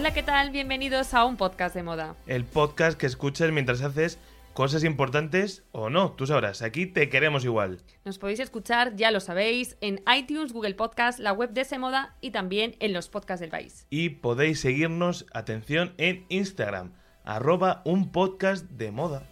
Hola, ¿qué tal? Bienvenidos a un podcast de moda. El podcast que escuchas mientras haces cosas importantes o no, tú sabrás, aquí te queremos igual. Nos podéis escuchar, ya lo sabéis, en iTunes, Google Podcast, la web de Semoda y también en los podcasts del país. Y podéis seguirnos, atención, en Instagram, arroba un podcast de moda.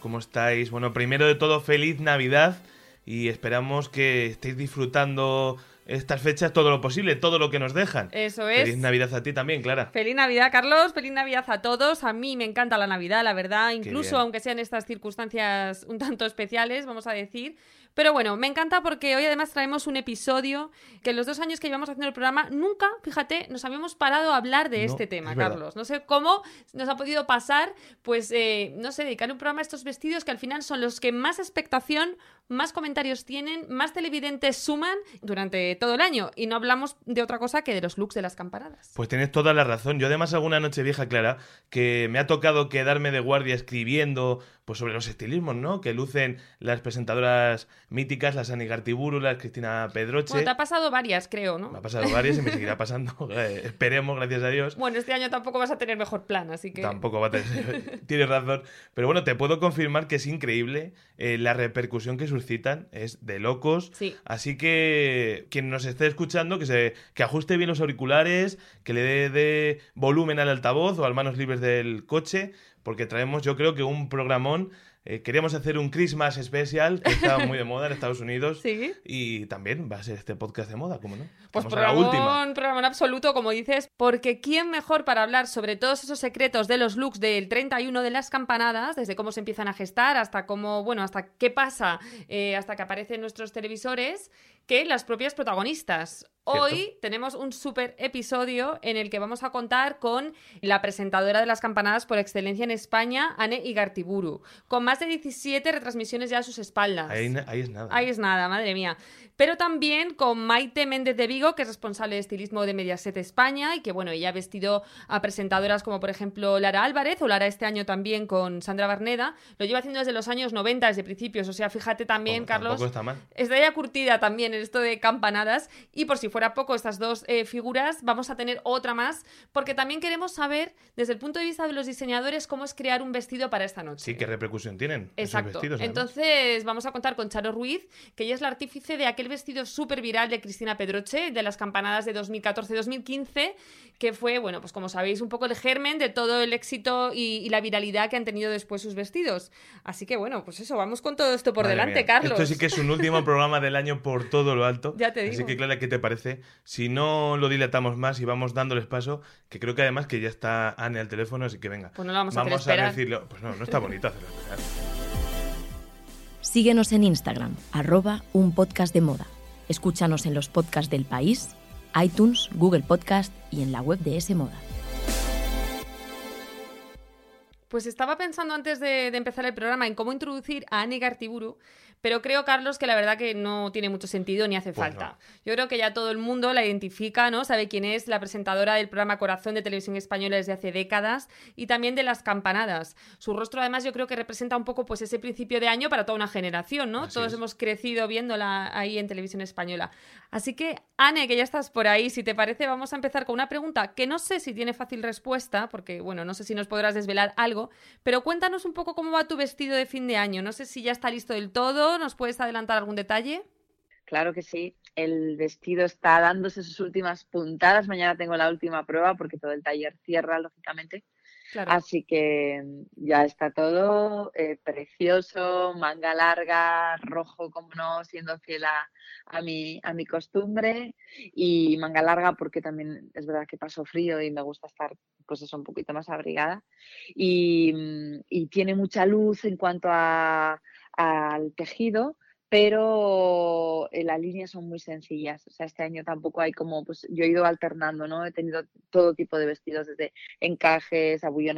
¿Cómo estáis? Bueno, primero de todo, feliz Navidad y esperamos que estéis disfrutando estas fechas todo lo posible, todo lo que nos dejan. Eso es. Feliz Navidad a ti también, Clara. Feliz Navidad, Carlos. Feliz Navidad a todos. A mí me encanta la Navidad, la verdad. Incluso aunque sean estas circunstancias un tanto especiales, vamos a decir. Pero bueno, me encanta porque hoy además traemos un episodio que en los dos años que llevamos haciendo el programa nunca, fíjate, nos habíamos parado a hablar de No, este tema, es. Carlos. No sé cómo nos ha podido pasar, pues, eh, no sé, dedicar un programa a estos vestidos que al final son los que más expectación, más comentarios tienen, más televidentes suman durante todo el año. Y no hablamos de otra cosa que de los looks de las campanadas. Pues tienes toda la razón. Yo además alguna noche vieja, Clara, que me ha tocado quedarme de guardia escribiendo pues sobre los estilismos, ¿no? Que lucen las presentadoras míticas, las Ani Gartiburu, las Cristina Pedroche. Bueno, te ha pasado varias, creo, ¿no? Me ha pasado varias y me seguirá pasando. Eh, esperemos, gracias a Dios. Bueno, este año tampoco vas a tener mejor plan, así que... Tampoco va a tener. Tienes razón. Pero bueno, te puedo confirmar que es increíble eh, la repercusión que suscitan. Es de locos. Sí. Así que quien nos esté escuchando, que se que ajuste bien los auriculares, que le dé dé volumen al altavoz o al manos libres del coche, porque traemos, yo creo que un programón. Eh, queríamos hacer un Christmas especial que está muy de moda en Estados Unidos. Sí. Y también va a ser este podcast de moda, ¿cómo no? Pues Vamos a la programón, última. programón absoluto, como dices, porque ¿quién mejor para hablar sobre todos esos secretos de los looks del 31 de las campanadas, desde cómo se empiezan a gestar hasta cómo, bueno, hasta qué pasa, eh, hasta que aparecen nuestros televisores, que las propias protagonistas? Hoy tenemos un súper episodio en el que vamos a contar con la presentadora de las campanadas por excelencia en España, Anne Igartiburu, con más de 17 retransmisiones ya a sus espaldas. Ahí, ahí es nada. Ahí es nada, madre mía. Pero también con Maite Méndez de Vigo, que es responsable de estilismo de Mediaset España y que, bueno, ella ha vestido a presentadoras como, por ejemplo, Lara Álvarez o Lara este año también con Sandra Barneda. Lo lleva haciendo desde los años 90, desde principios. O sea, fíjate también, Carlos. Está mal. Está ya curtida también en esto de campanadas. Y por si fuera poco, estas dos eh, figuras, vamos a tener otra más, porque también queremos saber, desde el punto de vista de los diseñadores, cómo es crear un vestido para esta noche. Sí, qué repercusión tienen esos Exacto. vestidos. Entonces vamos a contar con Charo Ruiz, que ella es la artífice de aquel vestido súper viral de Cristina Pedroche, de las campanadas de 2014-2015, que fue, bueno, pues como sabéis, un poco el germen de todo el éxito y, y la viralidad que han tenido después sus vestidos. Así que bueno, pues eso, vamos con todo esto por Madre delante, mía. Carlos. Esto sí que es un último programa del año por todo lo alto. Ya te Así digo. que, Clara, ¿qué te parece? Si no lo dilatamos más y vamos dándoles paso, que creo que además que ya está Anne al teléfono, así que venga. Pues no la vamos a hacer Vamos a decirlo. Pues no, no está bonito hacerlo esperar. Síguenos en Instagram, arroba un podcast de moda. Escúchanos en los podcasts del país, iTunes, Google Podcast y en la web de ese moda. Pues estaba pensando antes de, de empezar el programa en cómo introducir a Anne Gartiburu, pero creo, Carlos, que la verdad que no tiene mucho sentido ni hace Pues falta. no. Yo creo que ya todo el mundo la identifica, ¿no? Sabe quién es la presentadora del programa Corazón de Televisión Española desde hace décadas y también de las campanadas. Su rostro, además, yo creo que representa un poco pues ese principio de año para toda una generación, ¿no? Así Todos es. hemos crecido viéndola ahí en Televisión Española. Así que, Anne, que ya estás por ahí, si te parece, vamos a empezar con una pregunta que no sé si tiene fácil respuesta, porque, bueno, no sé si nos podrás desvelar algo, pero cuéntanos un poco cómo va tu vestido de fin de año. No sé si ya está listo del todo, ¿nos puedes adelantar algún detalle? Claro que sí. El vestido está dándose sus últimas puntadas. Mañana tengo la última prueba porque todo el taller cierra, lógicamente. Así que ya está todo eh, precioso, manga larga, rojo, como no, siendo fiel a, a, mi, a mi costumbre. Y manga larga porque también es verdad que paso frío y me gusta estar, pues eso, un poquito más abrigada. Y, y tiene mucha luz en cuanto a, al tejido pero eh, las líneas son muy sencillas. O sea, este año tampoco hay como, pues yo he ido alternando, ¿no? He tenido todo tipo de vestidos, desde encajes, y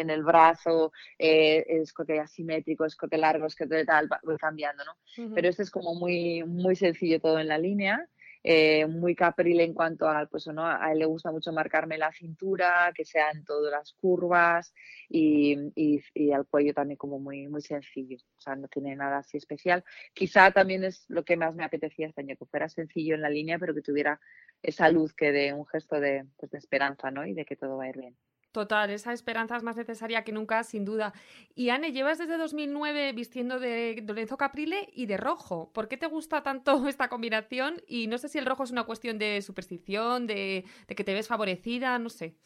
en el brazo, eh, escote asimétrico, escote largo, escote tal, voy cambiando, ¿no? Pero este es como muy, muy sencillo todo en la línea eh, muy capril en cuanto a, pues ¿no? a él le gusta mucho marcarme la cintura, que sean todas las curvas y, y, y, al cuello también como muy, muy sencillo, o sea, no tiene nada así especial. Quizá también es lo que más me apetecía este año, que fuera sencillo en la línea, pero que tuviera esa luz que de un gesto de, pues, de esperanza, ¿no? Y de que todo va a ir bien. Total, esa esperanza es más necesaria que nunca, sin duda. Y Anne, llevas desde 2009 vistiendo de Lorenzo Caprile y de rojo. ¿Por qué te gusta tanto esta combinación? Y no sé si el rojo es una cuestión de superstición, de, que te ves favorecida, no sé.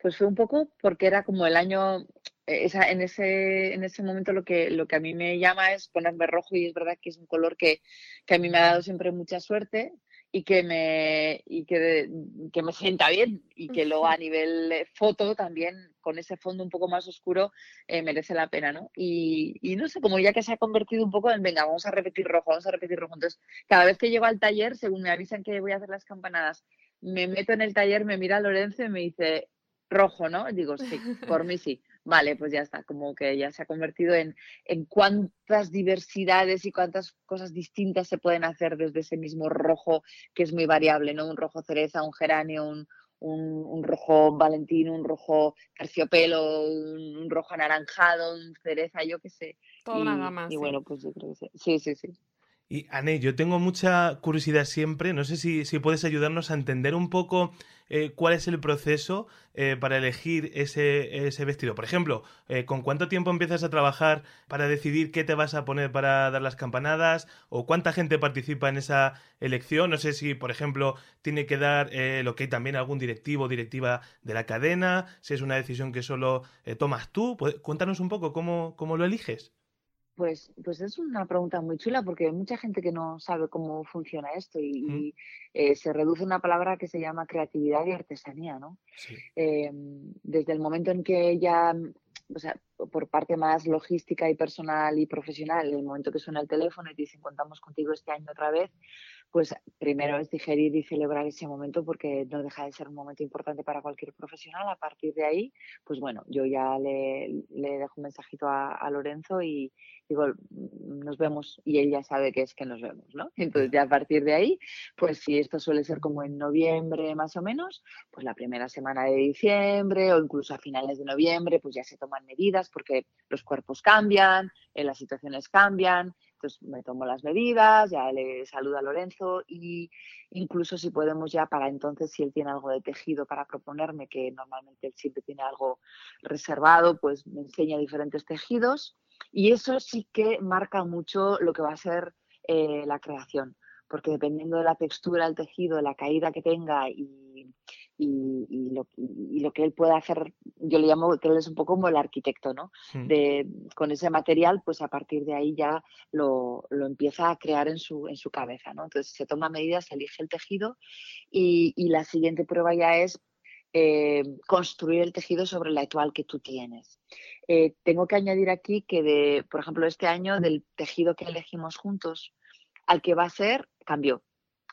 Pues fue un poco porque era como el año, esa, en, ese, en ese momento lo que, lo que a mí me llama es ponerme rojo y es verdad que es un color que, que a mí me ha dado siempre mucha suerte y que me, y que, que, me sienta bien y que luego a nivel foto también con ese fondo un poco más oscuro eh, merece la pena, ¿no? Y, y, no sé, como ya que se ha convertido un poco en, venga, vamos a repetir rojo, vamos a repetir rojo. Entonces, cada vez que llego al taller, según me avisan que voy a hacer las campanadas, me meto en el taller, me mira Lorenzo y me dice, rojo, ¿no? Digo, sí, por mí sí vale, pues ya está, como que ya se ha convertido en, en cuántas diversidades y cuántas cosas distintas se pueden hacer desde ese mismo rojo que es muy variable, ¿no? Un rojo cereza, un geranio, un, un, rojo valentino, un rojo terciopelo, un, rojo anaranjado, un cereza, yo qué sé. Toda una gama. Y bueno, pues yo creo que sí, sí, sí. Y Anne, yo tengo mucha curiosidad siempre, no sé si, si puedes ayudarnos a entender un poco eh, cuál es el proceso eh, para elegir ese, ese, vestido. Por ejemplo, eh, ¿con cuánto tiempo empiezas a trabajar para decidir qué te vas a poner para dar las campanadas? ¿O cuánta gente participa en esa elección? No sé si, por ejemplo, tiene que dar lo que hay también algún directivo o directiva de la cadena, si es una decisión que solo tomas tú. Cuéntanos un poco cómo, cómo lo eliges. Pues, pues es una pregunta muy chula porque hay mucha gente que no sabe cómo funciona esto y, eh, se reduce una palabra que se llama creatividad y artesanía, ¿no? Eh, desde el momento en que ya, o sea, por parte más logística y personal y profesional, el momento que suena el teléfono y te dicen contamos contigo este año otra vez, pues primero es digerir y celebrar ese momento porque no deja de ser un momento importante para cualquier profesional. A partir de ahí, pues bueno, yo ya le, dejo un mensajito a, a, Lorenzo y digo, mm, nos vemos y él ya sabe que es que nos vemos, ¿no? Entonces ya a partir de ahí, pues si esto suele ser como en noviembre más o menos, pues la primera semana de diciembre o incluso a finales de noviembre, pues ya se toman medidas porque los cuerpos cambian, eh, las situaciones cambian, entonces me tomo las medidas, ya le saluda a Lorenzo y incluso si podemos ya para entonces, si él tiene algo de tejido para proponerme, que normalmente él siempre tiene algo reservado, pues me enseña diferentes tejidos y eso sí que marca mucho lo que va a ser eh, la creación, porque dependiendo de la textura del tejido, la caída que tenga y, y, lo, y, lo, que él puede hacer, yo le llamo que él es un poco como el arquitecto, ¿no? De, con ese material, pues a partir de ahí ya lo, lo, empieza a crear en su, en su cabeza, ¿no? Entonces se toma medidas, se elige el tejido y, la siguiente prueba ya es eh, construir el tejido sobre la actual que tú tienes. Eh, tengo que añadir aquí que, de, por ejemplo, este año del tejido que elegimos juntos al que va a ser, cambió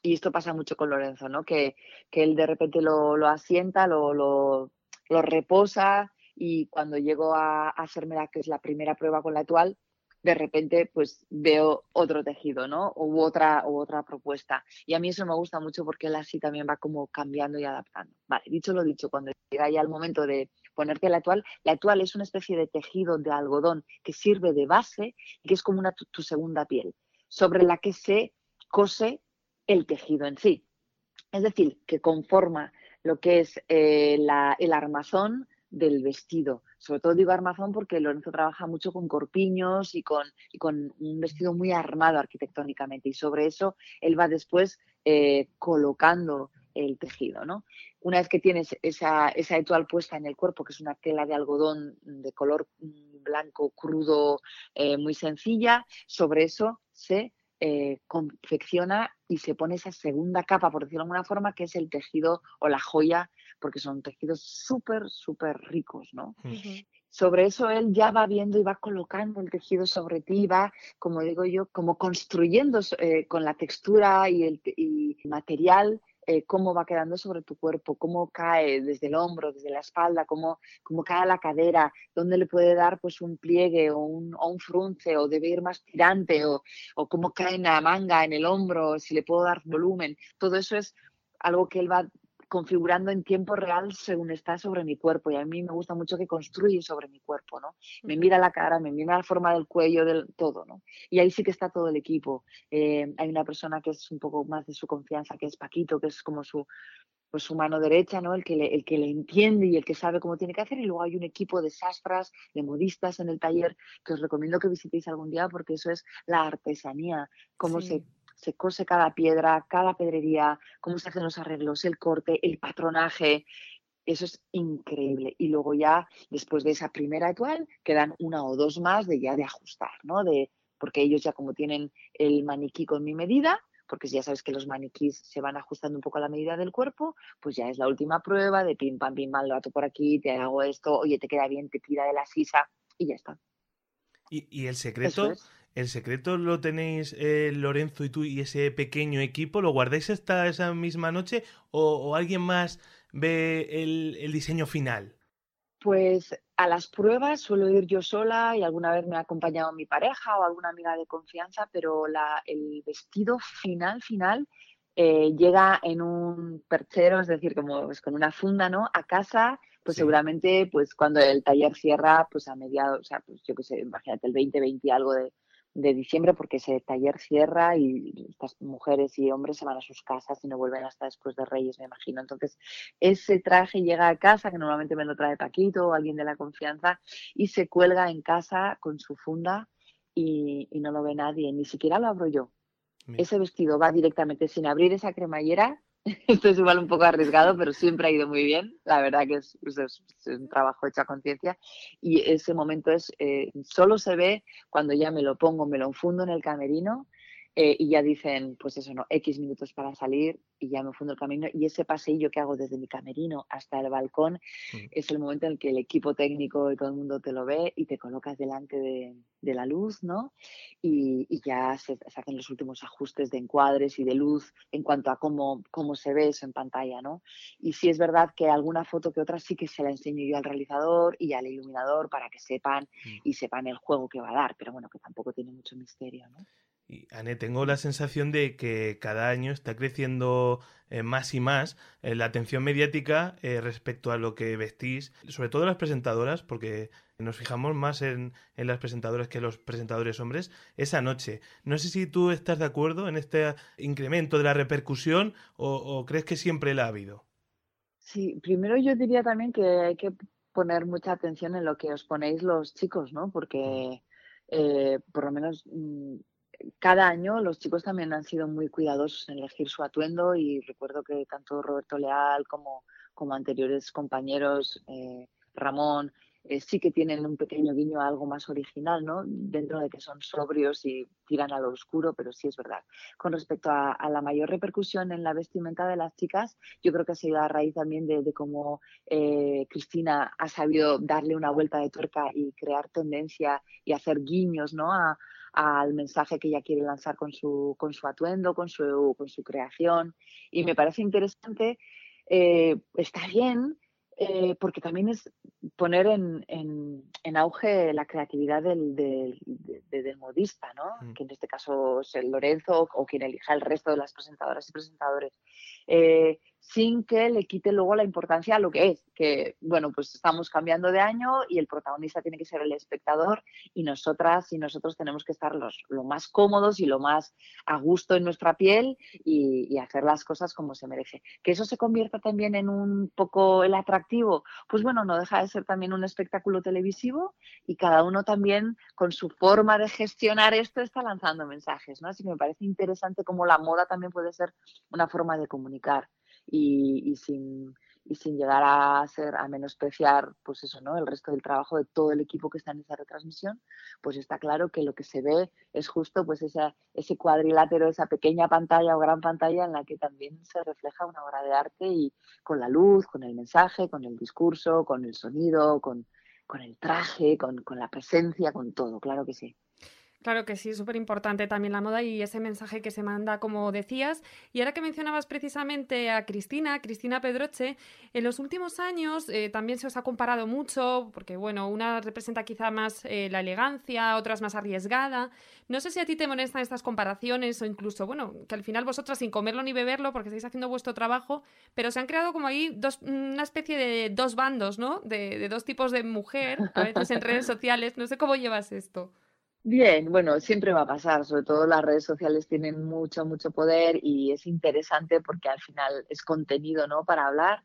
y esto pasa mucho con Lorenzo, ¿no? Que, que él de repente lo, lo asienta, lo, lo, reposa y cuando llego a, hacerme la que es la primera prueba con la actual, de repente pues veo otro tejido, ¿no? U otra, u otra propuesta. Y a mí eso me gusta mucho porque él así también va como cambiando y adaptando. Vale, dicho lo dicho, cuando llega ya el momento de ponerte la actual, la actual es una especie de tejido de algodón que sirve de base y que es como una, tu segunda piel, sobre la que se cose el tejido en sí. Es decir, que conforma lo que es eh, el armazón del vestido. Sobre todo digo armazón porque Lorenzo trabaja mucho con corpiños y con, un vestido muy armado arquitectónicamente y sobre eso él va después eh, colocando el tejido, ¿no? Una vez que tienes esa, esa etual puesta en el cuerpo, que es una tela de algodón de color mm, blanco crudo eh, muy sencilla, sobre eso se eh, confecciona y se pone esa segunda capa, por decirlo de alguna forma, que es el tejido o la joya, porque son tejidos súper, súper ricos, ¿no? Sobre eso él ya va viendo y va colocando el tejido sobre ti, va, como digo yo, como construyendo eh, con la textura y el y material eh, cómo va quedando sobre tu cuerpo, cómo cae desde el hombro, desde la espalda, cómo, cómo cae la cadera, dónde le puede dar pues un pliegue o un, o un frunce o debe ir más tirante o, o cómo cae en la manga, en el hombro, si le puedo dar volumen. Todo eso es algo que él va configurando en tiempo real según está sobre mi cuerpo. Y a mí me gusta mucho que construye sobre mi cuerpo, ¿no? Me mira la cara, me mira la forma del cuello, del todo, ¿no? Y ahí sí que está todo el equipo. Eh, hay una persona que es un poco más de su confianza, que es Paquito, que es como su, pues su mano derecha, ¿no? El que, le, el que le entiende y el que sabe cómo tiene que hacer. Y luego hay un equipo de sastras, de modistas en el taller, que os recomiendo que visitéis algún día porque eso es la artesanía, cómo se se cose cada piedra, cada pedrería, cómo se hacen los arreglos, el corte, el patronaje. Eso es increíble. Y luego ya, después de esa primera actual, quedan una o dos más de ya de ajustar, ¿no? De, porque ellos ya como tienen el maniquí con mi medida, porque ya sabes que los maniquís se van ajustando un poco a la medida del cuerpo, pues ya es la última prueba de pim, pam, pim, mal, lo ato por aquí, te hago esto, oye, te queda bien, te tira de la sisa y ya está. ¿Y, el secreto? ¿El secreto lo tenéis eh, Lorenzo y tú y ese pequeño equipo? ¿Lo guardáis hasta esa misma noche o, alguien más ve el, diseño final? Pues a las pruebas suelo ir yo sola y alguna vez me ha acompañado mi pareja o alguna amiga de confianza, pero la, el vestido final, final, eh, llega en un perchero, es decir, como pues, con una funda, ¿no? A casa, pues seguramente, pues cuando el taller cierra, pues a mediados, o sea, pues yo qué sé, imagínate el 20, 20 algo de, de diciembre porque ese taller cierra y estas mujeres y hombres se van a sus casas y no vuelven hasta después de Reyes, me imagino. Entonces, ese traje llega a casa, que normalmente me lo trae Paquito o alguien de la confianza, y se cuelga en casa con su funda y, no lo ve nadie, ni siquiera lo abro yo. Ese vestido va directamente sin abrir esa cremallera esto es igual un poco arriesgado, pero siempre ha ido muy bien. La verdad que es, un trabajo hecho a conciencia. Y ese momento es, eh, solo se ve cuando ya me lo pongo, me lo enfundo en el camerino eh, y ya dicen, pues eso, ¿no? X minutos para salir y ya me fundo el camino. Y ese paseillo que hago desde mi camerino hasta el balcón mm. es el momento en el que el equipo técnico y todo el mundo te lo ve y te colocas delante de, la luz, ¿no? Y, ya se, hacen los últimos ajustes de encuadres y de luz en cuanto a cómo, cómo se ve eso en pantalla, ¿no? Y sí es verdad que alguna foto que otra sí que se la enseño yo al realizador y al iluminador para que sepan mm. y sepan el juego que va a dar, pero bueno, que tampoco tiene mucho misterio, ¿no? Y, Anne, tengo la sensación de que cada año está creciendo eh, más y más eh, la atención mediática eh, respecto a lo que vestís, sobre todo las presentadoras, porque nos fijamos más en, las presentadoras que los presentadores hombres, esa noche. No sé si tú estás de acuerdo en este incremento de la repercusión o, crees que siempre la ha habido. Sí, primero yo diría también que hay que poner mucha atención en lo que os ponéis los chicos, ¿no? Porque por lo menos mm, cada año los chicos también han sido muy cuidadosos en elegir su atuendo y recuerdo que tanto Roberto Leal como, como anteriores compañeros, eh, Ramón, eh, sí que tienen un pequeño guiño a algo más original, ¿no? Dentro de que son sobrios y tiran a lo oscuro, pero sí es verdad. Con respecto a, la mayor repercusión en la vestimenta de las chicas, yo creo que ha sido a raíz también de, cómo eh, Cristina ha sabido darle una vuelta de tuerca y crear tendencia y hacer guiños, ¿no? A, al mensaje que ella quiere lanzar con su, con su atuendo, con su, con su creación. Y me parece interesante, eh, está bien, eh, porque también es poner en, en, auge la creatividad del, del, modista, ¿no? Mm. que en este caso es el Lorenzo o quien elija el resto de las presentadoras y presentadores. Eh, sin que le quite luego la importancia a lo que es, que bueno, pues estamos cambiando de año y el protagonista tiene que ser el espectador y nosotras y nosotros tenemos que estar los, lo más cómodos y lo más a gusto en nuestra piel y, hacer las cosas como se merece. Que eso se convierta también en un poco el atractivo, pues bueno, no deja de ser también un espectáculo televisivo y cada uno también con su forma de gestionar esto está lanzando mensajes, ¿no? Así que me parece interesante cómo la moda también puede ser una forma de comunicar. Y, sin, y sin llegar a ser a menospreciar pues eso no el resto del trabajo de todo el equipo que está en esa retransmisión pues está claro que lo que se ve es justo pues esa, ese cuadrilátero esa pequeña pantalla o gran pantalla en la que también se refleja una obra de arte y con la luz con el mensaje con el discurso con el sonido con, el traje con la presencia con todo claro que sí Claro que sí, súper importante también la moda y ese mensaje que se manda, como decías. Y ahora que mencionabas precisamente a Cristina, Cristina Pedroche, en los últimos años eh, también se os ha comparado mucho, porque bueno, una representa quizá más eh, la elegancia, otras más arriesgada. No sé si a ti te molestan estas comparaciones o incluso, bueno, que al final vosotras sin comerlo ni beberlo, porque estáis haciendo vuestro trabajo, pero se han creado como ahí dos, una especie de dos bandos, ¿no? De, de dos tipos de mujer, a veces en redes sociales. No sé cómo llevas esto. Bien, bueno, siempre va a pasar, sobre todo las redes sociales tienen mucho, mucho poder y es interesante porque al final es contenido, ¿no? Para hablar.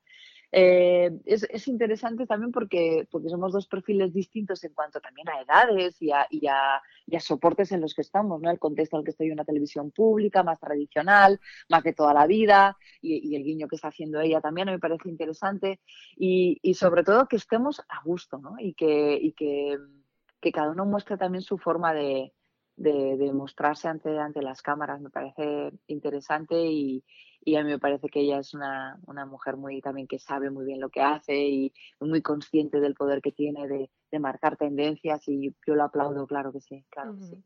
Eh, es, es, interesante también porque, porque somos dos perfiles distintos en cuanto también a edades y a, y a, y a soportes en los que estamos, ¿no? El contexto en el que estoy una televisión pública, más tradicional, más de toda la vida, y, y el guiño que está haciendo ella también me parece interesante, y sobre todo que estemos a gusto, ¿no? Y que, y que que cada uno muestre también su forma de, de, mostrarse ante, ante las cámaras. Me parece interesante y, y, a mí me parece que ella es una, una, mujer muy también que sabe muy bien lo que hace y muy consciente del poder que tiene de, de marcar tendencias y yo lo aplaudo, claro que sí, claro que sí.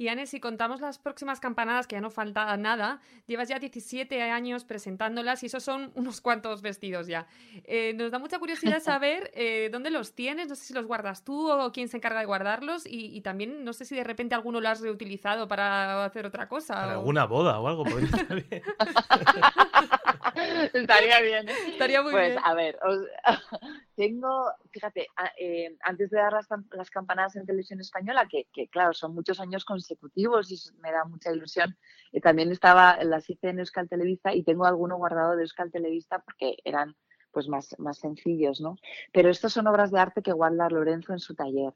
Y Anne, si contamos las próximas campanadas, que ya no falta nada, llevas ya 17 años presentándolas y esos son unos cuantos vestidos ya. Eh, nos da mucha curiosidad saber eh, dónde los tienes, no sé si los guardas tú o quién se encarga de guardarlos y, también no sé si de repente alguno lo has reutilizado para hacer otra cosa. Para alguna boda o algo, podría estar bien. Estaría bien. ¿eh? Estaría muy pues, bien. a ver, tengo, fíjate, eh, antes de dar las, las, campanadas en televisión española, que, que, claro, son muchos años consecutivos y me da mucha ilusión, eh, también estaba, las hice en Euskal Televista y tengo alguno guardado de Euskal Televista porque eran pues más, más sencillos, ¿no? Pero estos son obras de arte que guarda Lorenzo en su taller.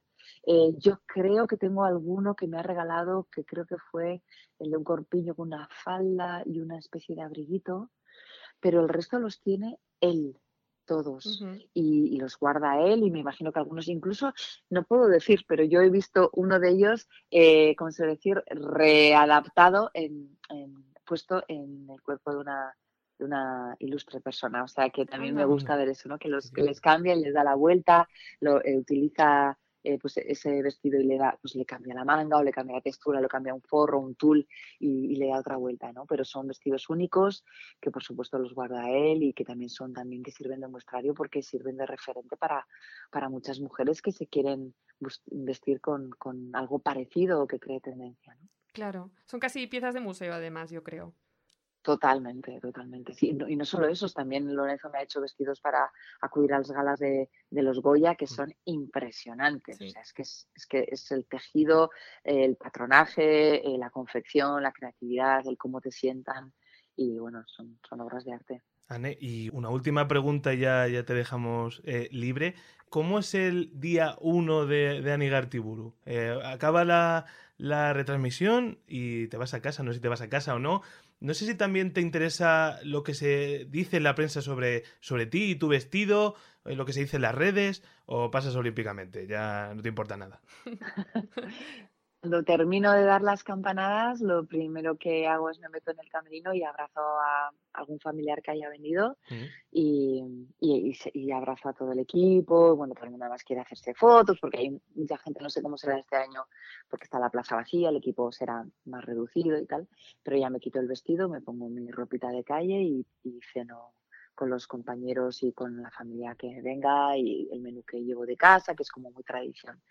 Eh, yo creo que tengo alguno que me ha regalado, que creo que fue el de un corpiño con una falda y una especie de abriguito, pero el resto los tiene él, todos, y, los guarda él, y me imagino que algunos incluso, no puedo decir, pero yo he visto uno de ellos, eh, como se decir, readaptado, en, puesto en el cuerpo de una, de una ilustre persona. O sea que también me gusta ver eso, ¿no? Que los que les cambia y les da la vuelta, lo eh, utiliza eh, pues ese vestido y le da, pues le cambia la manga o le cambia la textura, le cambia un forro, un tul y, le da otra vuelta, ¿no? Pero son vestidos únicos que por supuesto los guarda él y que también son también que sirven de muestrario porque sirven de referente para, para muchas mujeres que se quieren vestir con, con algo parecido o que cree tendencia. Claro, son casi piezas de museo además, yo creo. Totalmente, totalmente. Sí, y no solo esos, también Lorenzo me ha hecho vestidos para acudir a las galas de, de los Goya que son impresionantes. O sea, es que es, es, que es el tejido, el patronaje, eh, la confección, la creatividad, el cómo te sientan. Y bueno, son, son obras de arte. Anne, y una última pregunta ya, ya te dejamos eh, libre. ¿Cómo es el día uno de, de Anigartiburu? Eh, acaba la, la retransmisión y te vas a casa, no sé si te vas a casa o no, no sé si también te interesa lo que se dice en la prensa sobre, sobre ti y tu vestido, eh, lo que se dice en las redes, o pasas olímpicamente, ya no te importa nada. Cuando termino de dar las campanadas, lo primero que hago es me meto en el camerino y abrazo a algún familiar que haya venido y, y, abrazo a todo el equipo. Bueno, todo el mundo más quiere hacerse fotos porque hay mucha gente, no sé cómo será este año, porque está la plaza vacía, el equipo será más reducido y tal. Pero ya me quito el vestido, me pongo mi ropita de calle y, y ceno con los compañeros y con la familia que venga y el menú que llevo de casa, que es como muy tradición.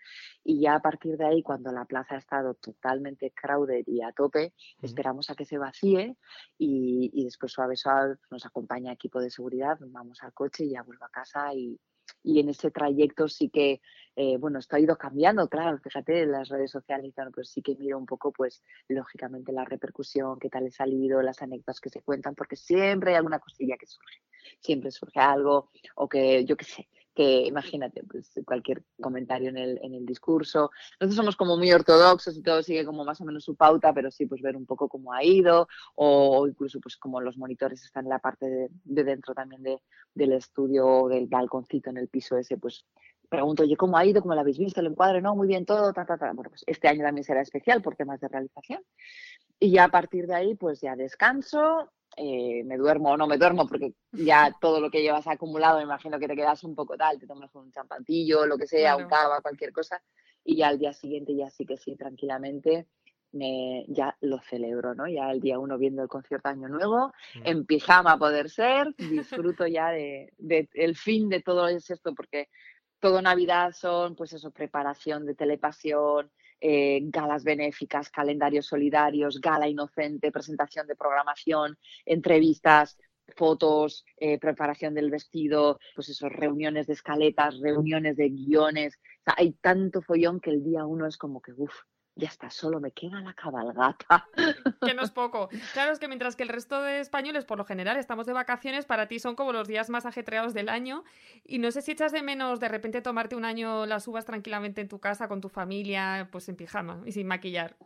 Y ya a partir de ahí, cuando la plaza ha estado totalmente crowded y a tope, esperamos a que se vacíe y, y después suave suave nos acompaña equipo de seguridad, vamos al coche y ya vuelvo a casa y, y en ese trayecto sí que, eh, bueno, esto ha ido cambiando, claro, fíjate, en las redes sociales, claro, pues sí que miro un poco, pues, lógicamente la repercusión, qué tal he salido, las anécdotas que se cuentan, porque siempre hay alguna cosilla que surge, siempre surge algo, o que, yo qué sé, que imagínate, pues cualquier comentario en el, en el discurso. Nosotros somos como muy ortodoxos y todo sigue como más o menos su pauta, pero sí, pues ver un poco cómo ha ido, o incluso pues como los monitores están en la parte de, dentro también de, del estudio, del balconcito en el piso ese, pues pregunto, oye, ¿cómo ha ido? ¿Cómo lo habéis visto? ¿El encuadre? No, muy bien todo, ta, ta, ta. Bueno, pues este año también será especial por temas de realización. Y ya a partir de ahí, pues ya descanso, eh, me duermo o no me duermo, porque ya todo lo que llevas acumulado, me imagino que te quedas un poco tal, te tomas un champantillo, lo que sea, un cava, cualquier cosa, y ya al día siguiente ya sí que sí, tranquilamente, me, ya lo celebro, ¿no? Ya el día uno viendo el concierto Año Nuevo, mm. en pijama a poder ser, disfruto ya de, de, el fin de todo esto, porque todo Navidad son, pues eso, preparación de telepasión, eh, galas benéficas, calendarios solidarios, gala inocente, presentación de programación, entrevistas, fotos, eh, preparación del vestido, pues eso, reuniones de escaletas, reuniones de guiones. hay tanto follón que el día uno es como que, uff, ya está, solo me queda la cabalgata. Que no es poco. Claro, es que mientras que el resto de españoles, por lo general, estamos de vacaciones, para ti son como los días más ajetreados del año. Y no sé si echas de menos de repente tomarte un año las uvas tranquilamente en tu casa, con tu familia, pues en pijama y sin maquillar.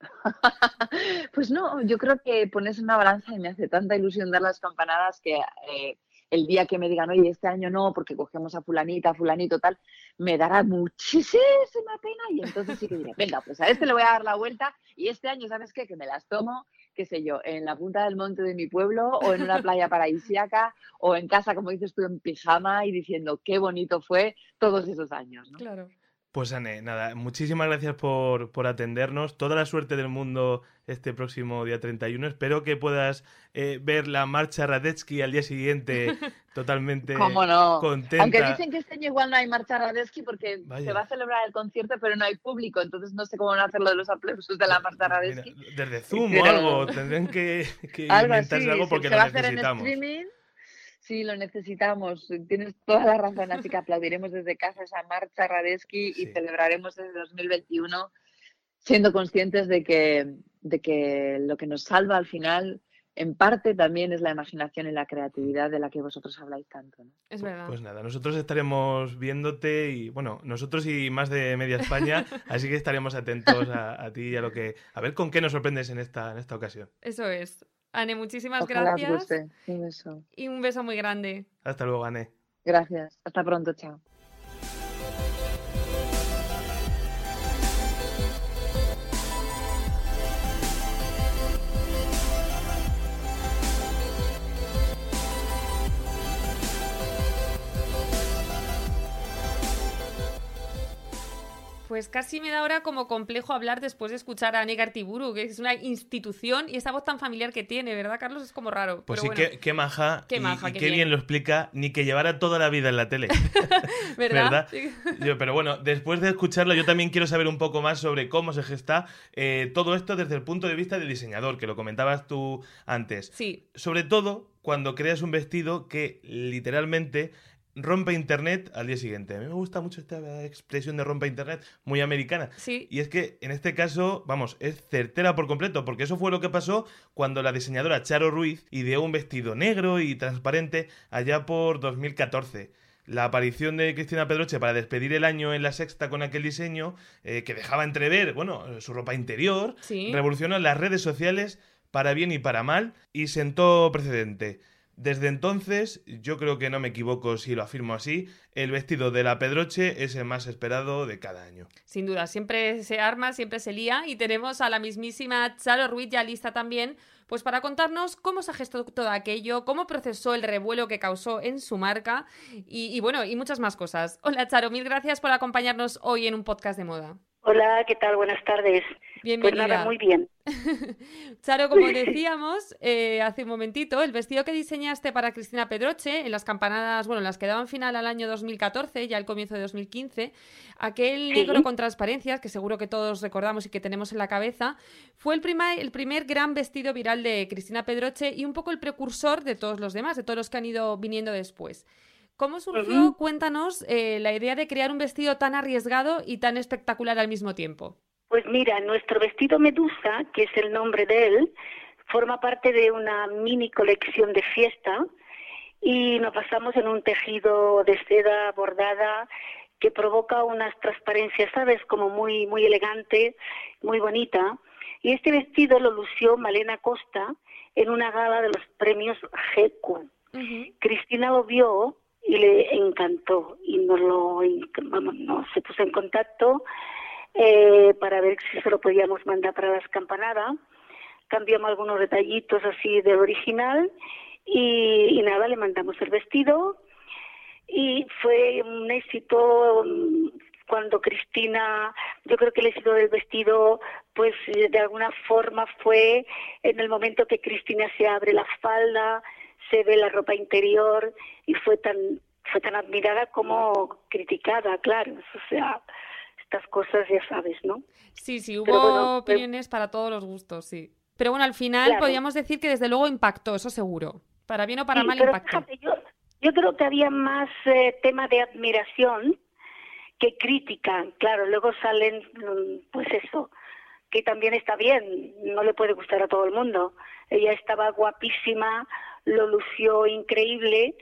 pues no, yo creo que pones una balanza y me hace tanta ilusión dar las campanadas que eh, el día que me digan, oye, este año no, porque cogemos a fulanita, fulanito, tal, me dará muchísima pena y entonces sí que diré, venga, pues a este le voy a dar la vuelta y este año, ¿sabes qué? Que me las tomo, qué sé yo, en la punta del monte de mi pueblo o en una playa paradisíaca o en casa, como dices tú, en pijama y diciendo qué bonito fue todos esos años, ¿no? Claro. Pues Anne, nada, muchísimas gracias por, por, atendernos. Toda la suerte del mundo este próximo día 31. Espero que puedas eh, ver la marcha Radetzky al día siguiente totalmente ¿Cómo no? contenta. Aunque dicen que este año igual no hay marcha Radetzky porque se va a celebrar el concierto pero no hay público, entonces no sé cómo van a hacer lo de los aplausos de la marcha Radetzky. desde Zoom o algo, tendrán que, que inventarse algo porque se lo va necesitamos. A hacer en streaming Sí, lo necesitamos. Tienes toda la razón, así que aplaudiremos desde casa esa marcha Radesky y celebraremos el 2021 siendo conscientes de que, de que lo que nos salva al final en parte también es la imaginación y la creatividad de la que vosotros habláis tanto. Es verdad. Pues nada, nosotros estaremos viéndote y, bueno, nosotros y más de media España, así que estaremos atentos a, a, ti y a lo que, a ver con qué nos sorprendes en esta, en esta ocasión. Eso es. Ane, muchísimas gracias. Un beso. Y un beso muy grande. Hasta luego, Ane. Gracias. Hasta pronto. Chao. Pues casi me da ahora como complejo hablar después de escuchar a Negar Tiburu, que es una institución y esa voz tan familiar que tiene, ¿verdad, Carlos? Es como raro. Pues sí, qué, maja. Qué maja, y, qué, bien. lo explica, ni que llevara toda la vida en la tele. ¿Verdad? pero bueno, después de escucharlo, yo también quiero saber un poco más sobre cómo se gesta eh, todo esto desde el punto de vista del diseñador, que lo comentabas tú antes. Sí. Sobre todo cuando creas un vestido que literalmente rompe Internet al día siguiente. A mí me gusta mucho esta expresión de rompe Internet, muy americana. Sí. Y es que en este caso, vamos, es certera por completo, porque eso fue lo que pasó cuando la diseñadora Charo Ruiz ideó un vestido negro y transparente allá por 2014 la aparición de Cristina Pedroche para despedir el año en la sexta con aquel diseño eh, que dejaba entrever, bueno, su ropa interior, revolucionó las redes sociales para bien y para mal y sentó precedente. Desde entonces, yo creo que no me equivoco si lo afirmo así, el vestido de la Pedroche es el más esperado de cada año. Sin duda, siempre se arma, siempre se lía y tenemos a la mismísima Charo Ruiz ya lista también, pues para contarnos cómo se gestó todo aquello, cómo procesó el revuelo que causó en su marca y, y bueno, y muchas más cosas. Hola Charo, mil gracias por acompañarnos hoy en un podcast de moda. Hola, ¿qué tal? Buenas tardes. Bienvenida. Pues nada, muy bien. Charo, como decíamos eh, hace un momentito, el vestido que diseñaste para Cristina Pedroche en las campanadas, bueno, las que daban final al año 2014, ya al comienzo de 2015, aquel negro con transparencias que seguro que todos recordamos y que tenemos en la cabeza, fue el, el primer gran vestido viral de Cristina Pedroche y un poco el precursor de todos los demás, de todos los que han ido viniendo después. ¿Cómo surgió, cuéntanos, eh, la idea de crear un vestido tan arriesgado y tan espectacular al mismo tiempo? Pues mira, nuestro vestido Medusa, que es el nombre de él, forma parte de una mini colección de fiesta y nos pasamos en un tejido de seda bordada que provoca unas transparencias, ¿sabes? Como muy, muy elegante, muy bonita. Y este vestido lo lució Malena Costa en una gala de los premios GQ. Cristina lo vio y le encantó y nos lo vamos, se puso en contacto eh, para ver si se lo podíamos mandar para las campanadas. Cambiamos algunos detallitos así del original y, nada, le mandamos el vestido y fue un éxito mm, cuando Cristina, yo creo que el éxito del vestido, pues de alguna forma fue en el momento que Cristina se abre la falda, se ve la ropa interior y fue tan fue tan admirada como criticada, claro, o sea, estas cosas ya sabes, ¿no? Sí, sí, hubo opiniones para todos los gustos, sí. Pero bueno, al final podríamos decir que desde luego impactó, eso seguro. Para bien o para mal impactó. yo, creo que había más eh, tema de admiración que crítica. Claro, luego salen, mm, pues eso, que también está bien, no le puede gustar a todo el mundo. Ella estaba guapísima, lo lució increíble,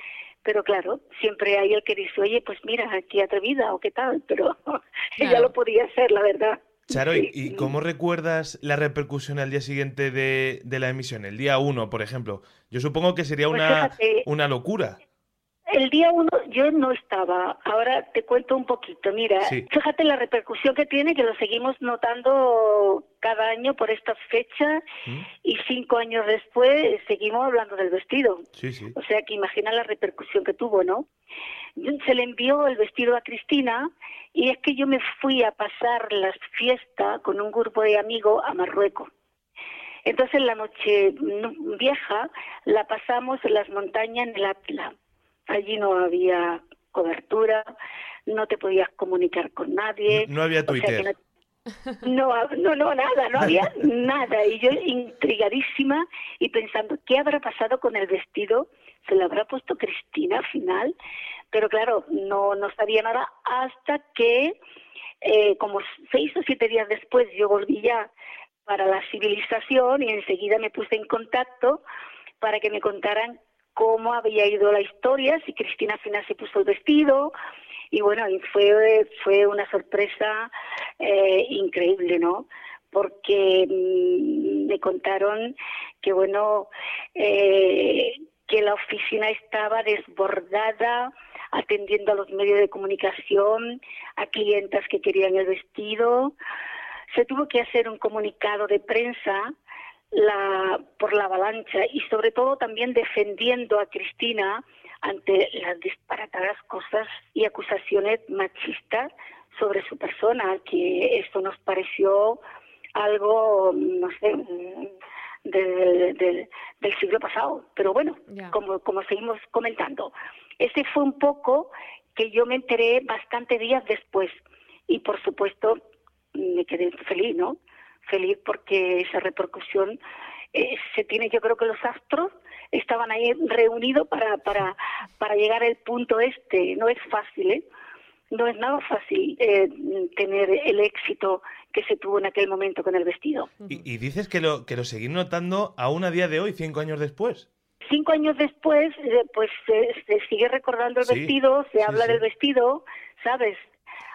pero claro, siempre hay el que dice, oye, pues mira, qué atrevida o qué tal, pero ella lo podía hacer, la verdad. Charo, ¿y cómo recuerdas la repercusión al día siguiente de, la emisión? El día uno, por ejemplo. Yo supongo que sería pues una, una locura. El día uno yo no estaba. Ahora te cuento un poquito. Mira, fíjate la repercusión que tiene, que lo seguimos notando cada año por estas fechas ¿Mm? y cinco años después seguimos hablando del vestido. Sí, sí. O sea que imagina la repercusión que tuvo, ¿no? Se le envió el vestido a Cristina y es que yo me fui a pasar la fiesta con un grupo de amigos a Marruecos. Entonces la noche vieja la pasamos en las montañas en el Atlas Allí no había cobertura, no te podías comunicar con nadie. No, había Twitter. no, no, no, nada, no había nada. Y yo intrigadísima y pensando, ¿qué habrá pasado con el vestido? ¿Se lo habrá puesto Cristina al final? Pero claro, no, no sabía nada hasta que, eh, como seis o siete días después, yo volví ya para la civilización y enseguida me puse en contacto para que me contaran cómo había ido la historia, si Cristina final se puso el vestido, y bueno, y fue, fue una sorpresa eh, increíble, ¿no? Porque mm, me contaron que, bueno, eh, que la oficina estaba desbordada atendiendo a los medios de comunicación, a clientas que querían el vestido. Se tuvo que hacer un comunicado de prensa la, por la avalancha y sobre todo también defendiendo a Cristina ante las disparatadas cosas y acusaciones machistas sobre su persona, que esto nos pareció algo, no sé, del, del, siglo pasado. Pero bueno, como, como seguimos comentando, ese fue un poco que yo me enteré bastante días después y por supuesto me quedé feliz, ¿no? Feliz porque esa repercusión eh, se tiene, yo creo que los astros estaban ahí reunidos para, para, para llegar al punto este. No es fácil, ¿eh? No es nada fácil eh, tener el éxito que se tuvo en aquel momento con el vestido. Y, dices que lo, que lo seguís notando aún a día de hoy, cinco años después. Cinco años después, eh, pues se sigue recordando el vestido, se habla del vestido, ¿sabes?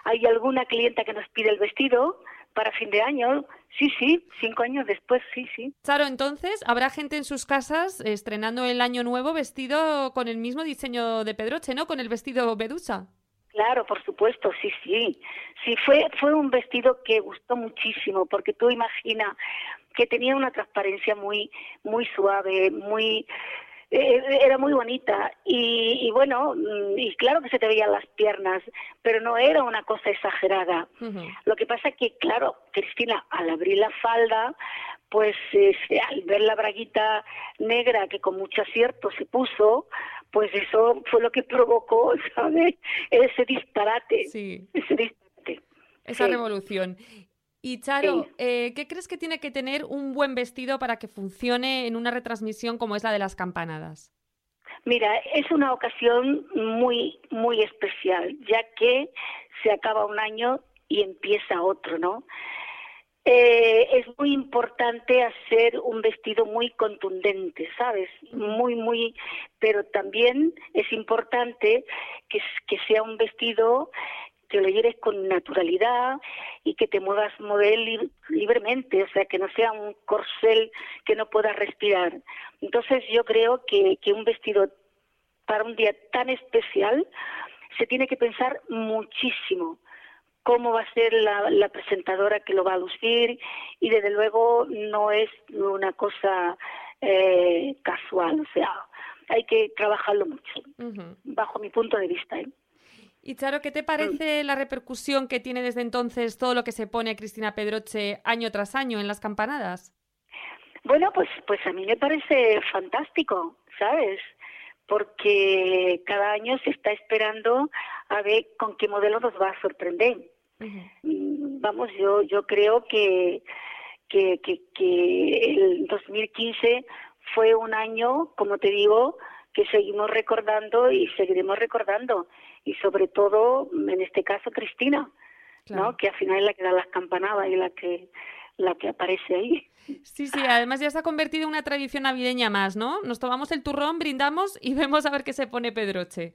Hay alguna clienta que nos pide el vestido, para fin de año. Sí, sí, cinco años después, sí, sí. Claro, entonces, ¿habrá gente en sus casas estrenando el año nuevo vestido con el mismo diseño de Pedroche, ¿no? Con el vestido Bedusa. Claro, por supuesto, sí, sí. Sí, fue, fue un vestido que gustó muchísimo, porque tú imaginas que tenía una transparencia muy, muy suave, muy era muy bonita y, bueno, mm, y claro que se te veían las piernas, pero no era una cosa exagerada. Lo que pasa que, claro, Cristina, al abrir la falda, pues este, al ver la braguita negra que con mucho acierto se puso, pues eso fue lo que provocó, ¿sabes? Ese disparate. Sí. Ese disparate. Esa revolución. Y Charo, eh, ¿qué crees que tiene que tener un buen vestido para que funcione en una retransmisión como es la de las campanadas? Mira, es una ocasión muy, muy especial, ya que se acaba un año y empieza otro, ¿no? eh, es muy importante hacer un vestido muy contundente, ¿sabes? Muy, muy, pero también es importante que, que sea un vestido que lo lleves con naturalidad y que te muevas model libremente, o sea, que no sea un corcel que no puedas respirar. Entonces yo creo que, que un vestido para un día tan especial se tiene que pensar muchísimo cómo va a ser la, presentadora que lo va a lucir y desde luego no es una cosa eh, casual, o sea, hay que trabajarlo mucho, bajo mi punto de vista. ¿eh? Y Charo, ¿qué te parece la repercusión que tiene desde entonces todo lo que se pone Cristina Pedroche año tras año en las campanadas? Bueno, pues, pues a mí me parece fantástico, ¿sabes? Porque cada año se está esperando a ver con qué modelo nos va a sorprender. Mm, vamos, yo, yo creo que, que, que, que el 2015 fue un año, como te digo, que seguimos recordando y seguiremos recordando. Y sobre todo, en este caso, Cristina, ¿no? que al final es la que da las campanadas y la que, la que aparece ahí. Sí, sí, además ya se ha convertido en una tradición navideña más, ¿no? Nos tomamos el turrón, brindamos y vemos a ver qué se pone Pedroche.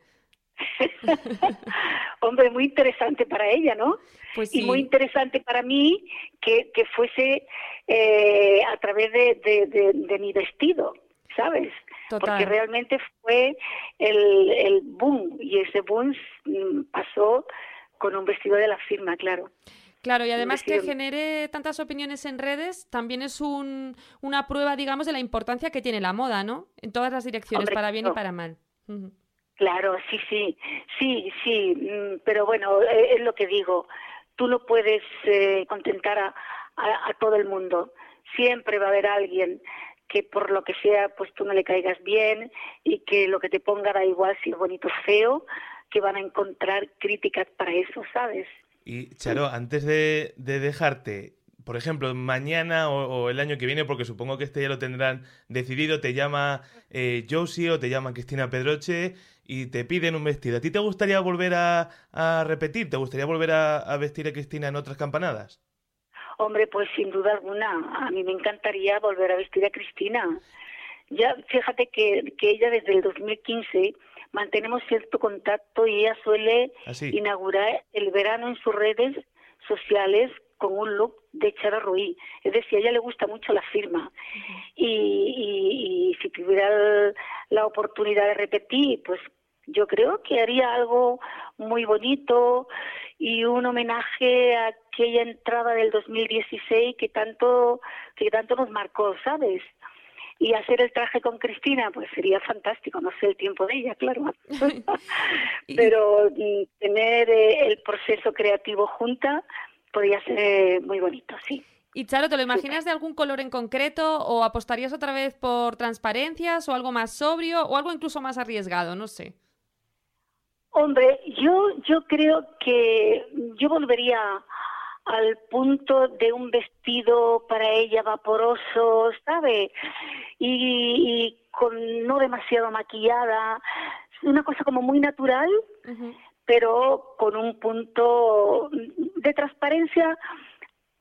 Hombre, muy interesante para ella, ¿no? Pues Y muy interesante para mí que, que fuese eh, a través de, de, mi vestido, ¿sabes? Porque realmente fue el, el boom y ese boom mm, pasó con un vestido de la firma, claro. Claro, y además que genere tantas opiniones en redes también es un, una prueba, digamos, de la importancia que tiene la moda, ¿no? En todas las direcciones, para bien y para mal. Claro, sí, sí, sí, sí, mm, pero bueno, eh, es lo que digo, tú no puedes eh, contentar a, a, todo el mundo, siempre va a haber alguien que por lo que sea, pues tú no le caigas bien y que lo que te ponga da igual si es bonito o feo, que van a encontrar críticas para eso, ¿sabes? Y Charo, antes de, de dejarte, por ejemplo, mañana o, el año que viene, porque supongo que este ya lo tendrán decidido, te llama eh, Josie o te llama Cristina Pedroche y te piden un vestido. ¿A ti te gustaría volver a, repetir? ¿Te gustaría volver a, vestir a Cristina en otras campanadas? Hombre, pues sin duda alguna. A mí me encantaría volver a vestir a Cristina. Ya, fíjate que, que ella desde el 2015 mantenemos cierto contacto y ella suele ¿Ah, inaugurar el verano en sus redes sociales con un look de Charo Ruiz. Es decir, a ella le gusta mucho la firma. y, si tuviera la oportunidad de repetir, pues yo creo que haría algo muy bonito y un homenaje a aquella entrada del 2016 que tanto que tanto nos marcó, ¿sabes? Y hacer el traje con Cristina, pues sería fantástico, no sé el tiempo de ella, claro. Pero mm, tener eh, el proceso creativo junta, podría ser muy bonito, sí. Y Charo, ¿te lo imaginas de algún color en concreto o apostarías otra vez por transparencias o algo más sobrio o algo incluso más arriesgado? No sé. Hombre, yo, yo creo que yo volvería al punto de un vestido para ella vaporoso, ¿sabe? Y, con no demasiado maquillada, una cosa como muy natural, pero con un punto de transparencia.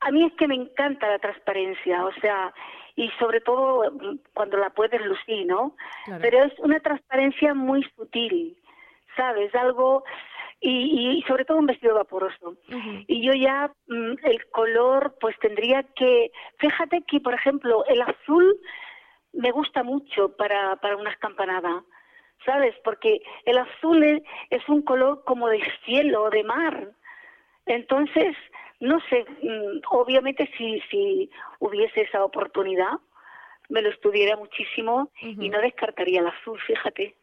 A mí es que me encanta la transparencia, o sea, y sobre todo cuando la puedes lucir, ¿no? Pero es una transparencia muy sutil, ¿sabes? Algo y, y, sobre todo un vestido vaporoso. Y yo ya mm, el color pues tendría que, fíjate que por ejemplo el azul me gusta mucho para, para unas campanadas. ¿sabes? Porque el azul es, un color como de cielo, de mar. Entonces, no sé, mm, obviamente si, si hubiese esa oportunidad, me lo estudiaría muchísimo y no descartaría el azul, fíjate.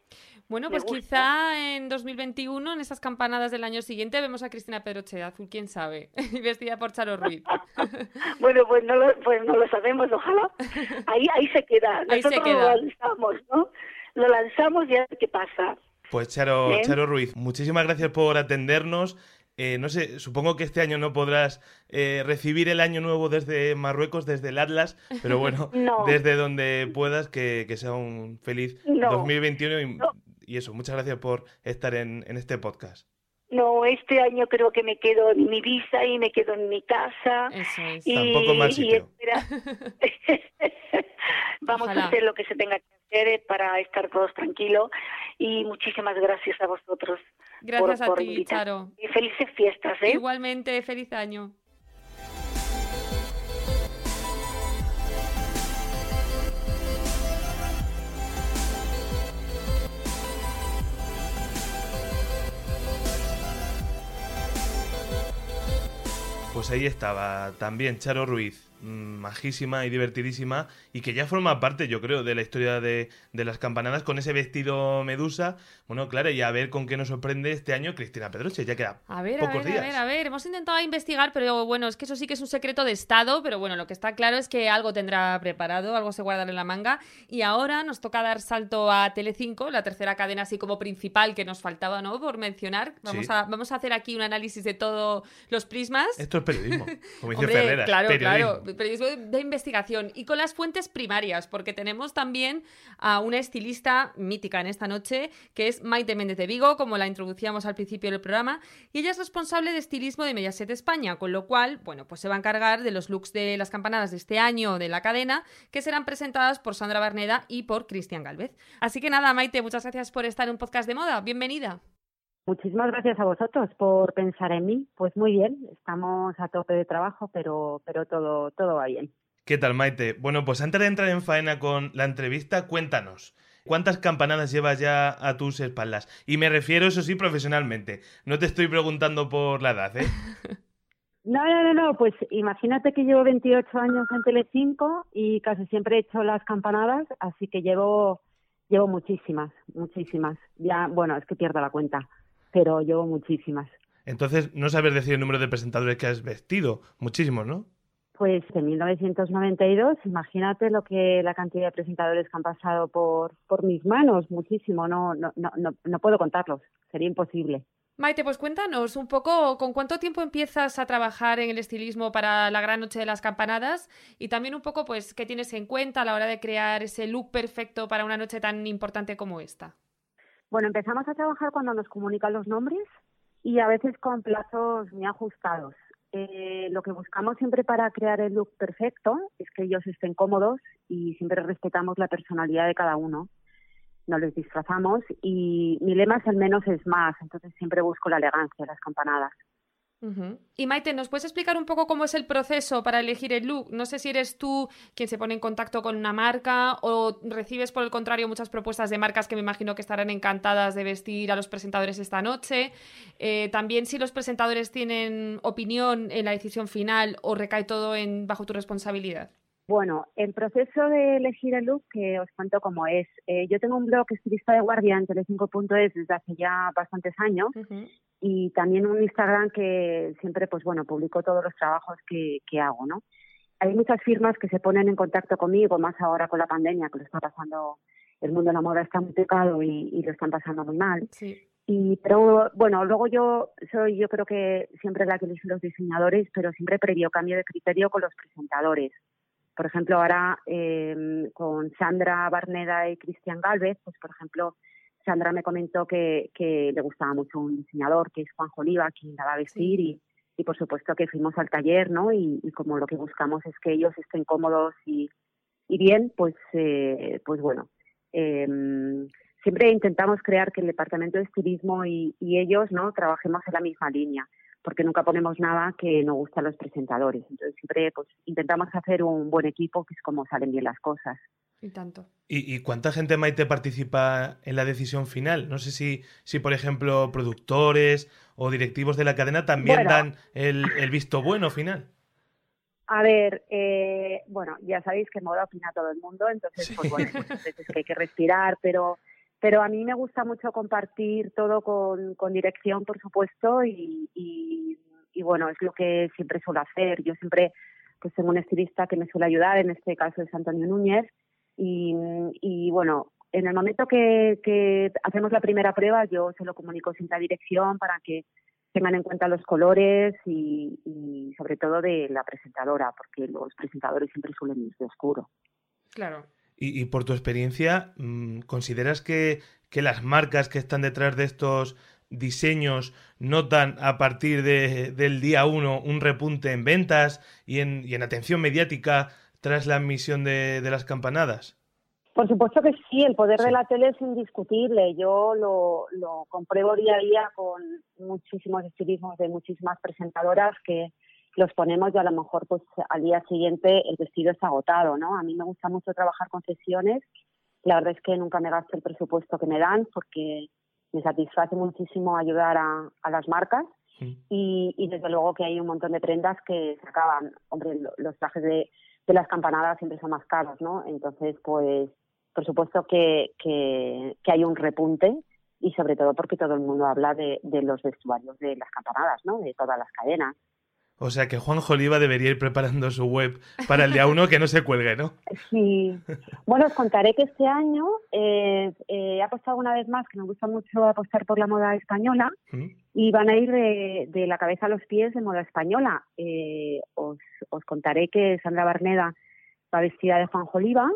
Bueno, pues quizá en 2021, en esas campanadas del año siguiente, vemos a Cristina Pedroche de azul, quién sabe, vestida por Charo Ruiz. bueno, pues no, lo, pues no lo sabemos, ojalá. Ahí, ahí se queda. Ahí se queda. Lo ¿no? lo lanzamos y a ver qué pasa. Pues Charo, Charo Ruiz, muchísimas gracias por atendernos. Eh, no sé, supongo que este año no podrás eh, recibir el año nuevo desde Marruecos, desde el Atlas, pero bueno, desde donde puedas, que, sea un feliz 2021 y, y, eso, muchas gracias por estar en, en este podcast. no, este año creo que me quedo en mi visa y me quedo en mi casa. Eso es. Y, Tampoco mal sitio. Vamos a hacer lo que se tenga que hacer eh, para estar todos tranquilos. Y muchísimas gracias a vosotros. Gracias a ti, Charo. Y felices fiestas, ¿eh? Igualmente, feliz año. Pues ahí estaba también Charo Ruiz, majísima y divertidísima y que ya forma parte, yo creo, de la historia de, las campanadas con ese vestido medusa. Bueno, claro, y a ver con qué nos sorprende este año Cristina Pedroche, ya queda a ver, pocos a ver, días. A ver, a ver, hemos intentado investigar, pero bueno, es que eso sí que es un secreto de Estado, pero bueno, lo que está claro es que algo tendrá preparado, algo se guardará en la manga y ahora nos toca dar salto a Telecinco, la tercera cadena así como principal que nos faltaba, ¿no? Por mencionar. Vamos, a, vamos a hacer aquí un análisis de todos los prismas. Esto es periodismo, como dice Ferreras. Claro, claro periodismo de investigación y con las fuentes primarias, porque tenemos también a una estilista mítica en esta noche, que es Maite Méndez de Vigo, como la introducíamos al principio del programa, y ella es responsable de estilismo de Mediaset España, con lo cual, bueno, pues se va a encargar de los looks de las campanadas de este año de la cadena, que serán presentadas por Sandra Barneda y por Cristian Galvez. Así que nada, Maite, muchas gracias por estar en un podcast de moda. Bienvenida. Muchísimas gracias a vosotros por pensar en mí. Pues muy bien, estamos a tope de trabajo, pero, pero todo, todo va bien. ¿Qué tal, Maite? Bueno, pues antes de entrar en faena con la entrevista, cuéntanos. ¿Cuántas campanadas llevas ya a tus espaldas? Y me refiero, eso sí, profesionalmente. No te estoy preguntando por la edad, ¿eh? No, no, no, no, pues imagínate que llevo 28 años en Telecinco y casi siempre he hecho las campanadas, así que llevo llevo muchísimas, muchísimas. Ya, bueno, es que pierdo la cuenta pero llevo muchísimas. Entonces, no sabes decir el número de presentadores que has vestido, muchísimos, ¿no? Pues en 1992, imagínate lo que la cantidad de presentadores que han pasado por, por mis manos, muchísimo, no, no, no, no puedo contarlos, sería imposible. Maite, pues cuéntanos un poco con cuánto tiempo empiezas a trabajar en el estilismo para la gran noche de las campanadas y también un poco pues qué tienes en cuenta a la hora de crear ese look perfecto para una noche tan importante como esta. Bueno, empezamos a trabajar cuando nos comunican los nombres y a veces con plazos muy ajustados. Eh, lo que buscamos siempre para crear el look perfecto es que ellos estén cómodos y siempre respetamos la personalidad de cada uno. No les disfrazamos y mi lema es el menos es más, entonces siempre busco la elegancia, las campanadas. Y Maite, ¿nos puedes explicar un poco cómo es el proceso para elegir el look? No sé si eres tú quien se pone en contacto con una marca o recibes por el contrario muchas propuestas de marcas que me imagino que estarán encantadas de vestir a los presentadores esta noche. Eh, también si los presentadores tienen opinión en la decisión final o recae todo en bajo tu responsabilidad. Bueno, el proceso de elegir el look, que os cuento cómo es. Eh, yo tengo un blog estilista de guardia en tele5.es desde hace ya bastantes años y también un Instagram que siempre, pues bueno, publico todos los trabajos que, que hago, ¿no? Hay muchas firmas que se ponen en contacto conmigo, más ahora con la pandemia, que lo está pasando, el mundo de la moda está muy pecado y, y lo están pasando muy mal. Sí. Y, pero bueno, luego yo soy, yo creo que siempre la que elijo los diseñadores, pero siempre previo cambio de criterio con los presentadores. Por ejemplo, ahora eh, con Sandra Barneda y Cristian Galvez, pues por ejemplo, Sandra me comentó que, que le gustaba mucho un diseñador, que es Juan Oliva, quien la va a vestir y, y por supuesto que fuimos al taller, ¿no? Y, como lo que buscamos es que ellos estén cómodos y, y bien, pues, eh, pues bueno, eh, siempre intentamos crear que el departamento de estilismo y, y ellos, ¿no? Trabajemos en la misma línea porque nunca ponemos nada que no guste a los presentadores. Entonces siempre pues intentamos hacer un buen equipo, que es como salen bien las cosas. Y tanto. ¿Y, cuánta gente, Maite, participa en la decisión final? No sé si, si por ejemplo, productores o directivos de la cadena también dan el, visto bueno final. A ver, eh, bueno, ya sabéis que moda opina todo el mundo, entonces, pues bueno, pues, veces que hay que respirar, pero pero a mí me gusta mucho compartir todo con, dirección, por supuesto, y, bueno, es lo que siempre suelo hacer. Yo siempre pues tengo un estilista que me suele ayudar, en este caso es Antonio Núñez, y, bueno, en el momento que, que hacemos la primera prueba, yo se lo comunico sin la dirección para que tengan en cuenta los colores y, y, sobre todo de la presentadora, porque los presentadores siempre suelen ir de oscuro. Claro. Y, por tu experiencia, mm, ¿consideras que, las marcas que están detrás de estos diseños notan a partir del día 1 un repunte en ventas y en, y en atención mediática tras la emisión de, las campanadas? Por supuesto que sí, el poder de la tele es indiscutible. Yo lo, lo compruebo día a día con muchísimos estilismos de muchísimas presentadoras que los ponemos y a lo mejor pues al día siguiente el vestido está agotado, ¿no? A mí me gusta mucho trabajar con sesiones. La verdad es que nunca me gasto el presupuesto que me dan porque me satisface muchísimo ayudar a, a las marcas y, y, desde luego que hay un montón de prendas que se acaban. Hombre, los trajes de, de las campanadas siempre son más caros, ¿no? Entonces, pues, por supuesto que, que, que hay un repunte y sobre todo porque todo el mundo habla de, de los vestuarios de las campanadas, ¿no? De todas las cadenas. O sea que Juan Joliva debería ir preparando su web para el día uno que no se cuelgue, ¿no? Sí. Bueno, os contaré que este año eh, eh, he apostado una vez más, que me gusta mucho apostar por la moda española, ¿Mm? y van a ir de, la cabeza a los pies de moda española. Eh, os, os, contaré que Sandra Barneda va vestida de Juan Joliva,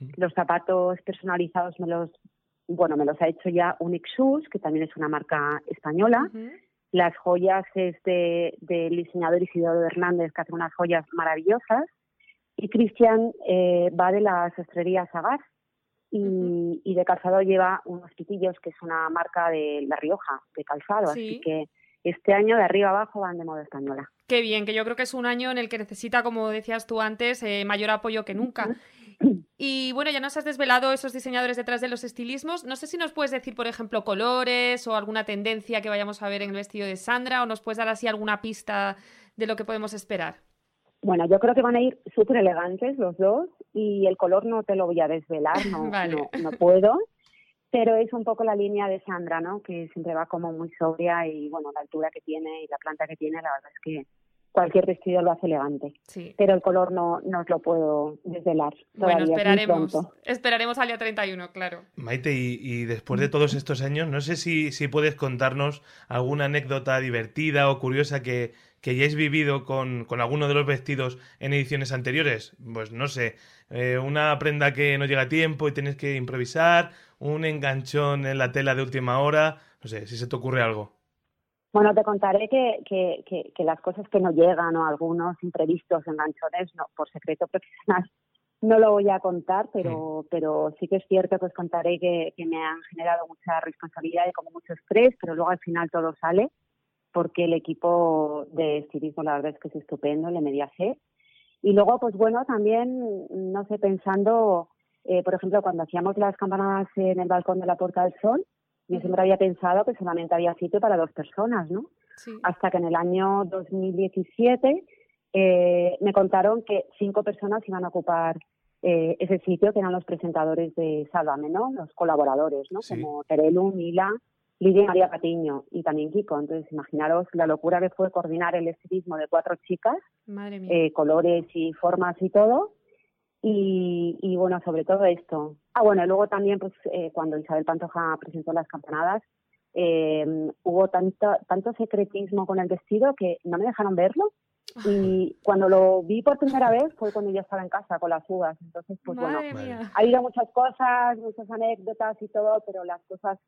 ¿Mm? los zapatos personalizados me los, bueno, me los ha hecho ya Unix Shoes, que también es una marca española. Las joyas es de, del diseñador Isidoro Hernández, que hace unas joyas maravillosas. Y Cristian eh, va de la sastrería Sagar y, y, de calzado lleva unos pitillos, que es una marca de La Rioja, de calzado. Así que este año de arriba abajo van de moda española. Qué bien, que yo creo que es un año en el que necesita, como decías tú antes, eh, mayor apoyo que nunca. Y bueno, ya nos has desvelado esos diseñadores detrás de los estilismos. No sé si nos puedes decir, por ejemplo, colores o alguna tendencia que vayamos a ver en el vestido de Sandra o nos puedes dar así alguna pista de lo que podemos esperar. Bueno, yo creo que van a ir súper elegantes los dos y el color no te lo voy a desvelar, no, no, puedo, pero es un poco la línea de Sandra, ¿no? Que siempre va como muy sobria y bueno, la altura que tiene y la planta que tiene, la verdad es que cualquier vestido lo hace elegante. Sí. Pero el color no, no os lo puedo desvelar. Bueno, esperaremos, esperaremos al día 31, claro. Maite, y, después de todos estos años, no sé si, si puedes contarnos alguna anécdota divertida o curiosa que, que hayáis vivido con, con, alguno de los vestidos en ediciones anteriores. Pues no sé, eh, una prenda que no llega a tiempo y tienes que improvisar, un enganchón en la tela de última hora, no sé, si se te ocurre algo. Bueno, te contaré que, que, que, las cosas que no llegan o algunos imprevistos, enganchones, no, por secreto profesional, no lo voy a contar, pero, pero sí que es cierto que os contaré que, que me han generado mucha responsabilidad y como mucho estrés, pero luego al final todo sale, porque el equipo de estilismo la verdad es que es estupendo, le mediacé. Y luego, pues bueno, también, no sé, pensando, eh, por ejemplo, cuando hacíamos las campanadas en el balcón de la Puerta del Sol, yo siempre había pensado que solamente había sitio para dos personas, ¿no? Hasta que en el año 2017 eh, me contaron que cinco personas iban a ocupar eh, ese sitio, que eran los presentadores de Sálvame, ¿no? Los colaboradores, ¿no? Como Terelu, Mila, Lidia y María Patiño y también Kiko. Entonces, imaginaros la locura que fue coordinar el estilismo de cuatro chicas, eh, colores y formas y todo. Y, y bueno, sobre todo esto, Ah, bueno, luego también, pues, eh, cuando Isabel Pantoja presentó las campanadas, eh, hubo tanto, tanto secretismo con el vestido que no me dejaron verlo. Y cuando lo vi por primera vez fue cuando ya estaba en casa con las uvas. Entonces, pues bueno, ha habido muchas cosas, muchas anécdotas y todo, pero las cosas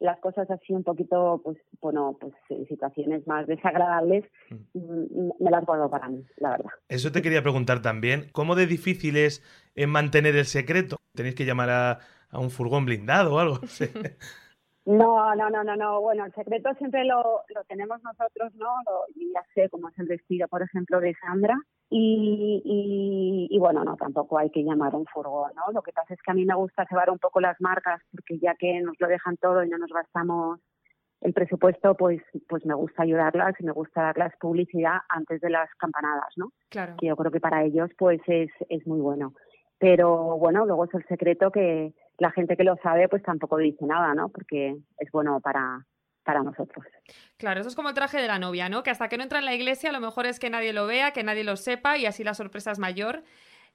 las cosas así un poquito, pues, bueno, pues en situaciones más desagradables, mm. Mm, me las guardo para mí, la verdad. Eso te quería preguntar también, ¿cómo de difícil es mantener el secreto? ¿Tenéis que llamar a, a un furgón blindado o algo? No, no, no, no, no. Bueno, el secreto siempre lo, lo tenemos nosotros, ¿no? y ya sé cómo es el vestido, por ejemplo, de Sandra. Y, y, y, bueno, no, tampoco hay que llamar un furgón, ¿no? Lo que pasa es que a mí me gusta llevar un poco las marcas, porque ya que nos lo dejan todo y no nos gastamos el presupuesto, pues, pues me gusta ayudarlas y me gusta darles publicidad antes de las campanadas, ¿no? Claro. Que yo creo que para ellos, pues es, es muy bueno. Pero bueno, luego es el secreto que la gente que lo sabe pues tampoco dice nada, ¿no? Porque es bueno para, para nosotros. Claro, eso es como el traje de la novia, ¿no? Que hasta que no entra en la iglesia, lo mejor es que nadie lo vea, que nadie lo sepa y así la sorpresa es mayor.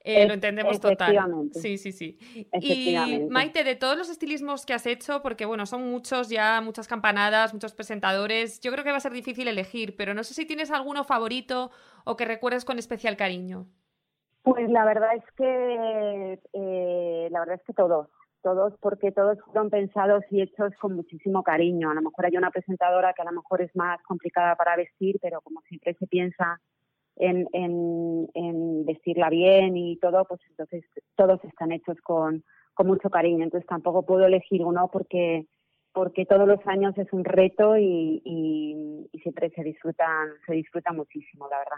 Eh, lo entendemos total. Sí, sí, sí. Y Maite, de todos los estilismos que has hecho, porque bueno, son muchos ya, muchas campanadas, muchos presentadores, yo creo que va a ser difícil elegir, pero no sé si tienes alguno favorito o que recuerdes con especial cariño. Pues la verdad es que eh, la verdad es que todos, todos porque todos fueron pensados y hechos con muchísimo cariño. A lo mejor hay una presentadora que a lo mejor es más complicada para vestir, pero como siempre se piensa en, en, vestirla bien y todo, pues entonces todos están hechos con, con mucho cariño. Entonces tampoco puedo elegir uno porque porque todos los años es un reto y, y, siempre se disfrutan se disfruta muchísimo, la verdad.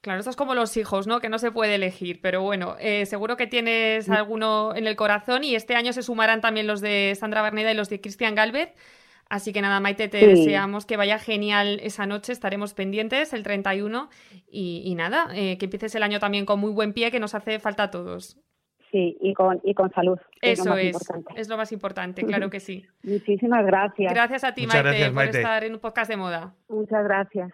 Claro, esto es como los hijos, ¿no? Que no se puede elegir, pero bueno, eh, seguro que tienes alguno en el corazón y este año se sumarán también los de Sandra Barneda y los de Cristian Galvez. Así que nada, Maite, te deseamos que vaya genial esa noche, estaremos pendientes el 31 y, y nada, eh, que empieces el año también con muy buen pie, que nos hace falta a todos. Sí, y con, y con salud. Eso es, es, lo más importante, claro que sí. Muchísimas gracias. Gracias a ti, Maite, por estar en un podcast de moda. Muchas gracias.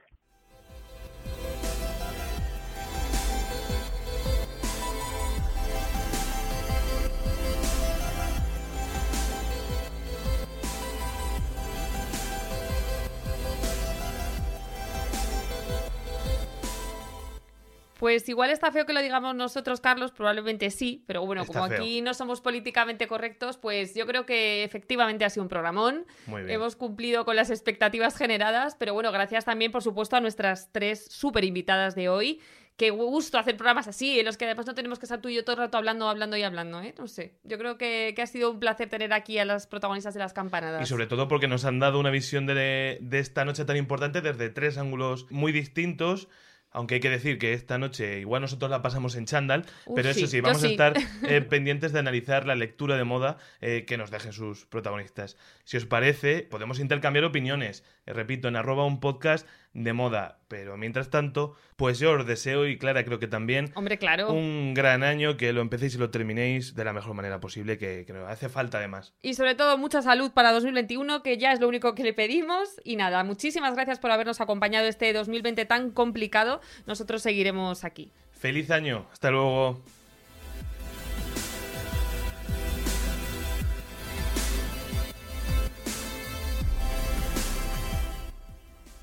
Pues igual está feo que lo digamos nosotros, Carlos, probablemente sí, pero bueno, como aquí no somos políticamente correctos, pues yo creo que efectivamente ha sido un programón. Hemos cumplido con las expectativas generadas, pero bueno, gracias también, por supuesto, a nuestras tres súper invitadas de hoy. Qué gusto hacer programas así, en los que además no tenemos que estar tú y yo todo el rato hablando, hablando y hablando, ¿eh? No sé. Yo creo que, ha sido un placer tener aquí a las protagonistas de las campanadas. Y sobre todo porque nos han dado una visión de, de esta noche tan importante desde tres ángulos muy distintos aunque hay que decir que esta noche igual nosotros la pasamos en chándal, pero eso sí, vamos a estar eh, pendientes de analizar la lectura de moda eh, que nos dejen sus protagonistas. Si os parece, podemos intercambiar opiniones, repito, en arroba un podcast de moda. Pero mientras tanto, pues yo os deseo, y Clara creo que también, Hombre, claro. un gran año, que lo empecéis y lo terminéis de la mejor manera posible, que, que nos hace falta además. Y sobre todo, mucha salud para 2021, que ya es lo único que le pedimos. Y nada, muchísimas gracias por habernos acompañado este 2020 tan complicado. Nosotros seguiremos aquí. Feliz año, hasta luego.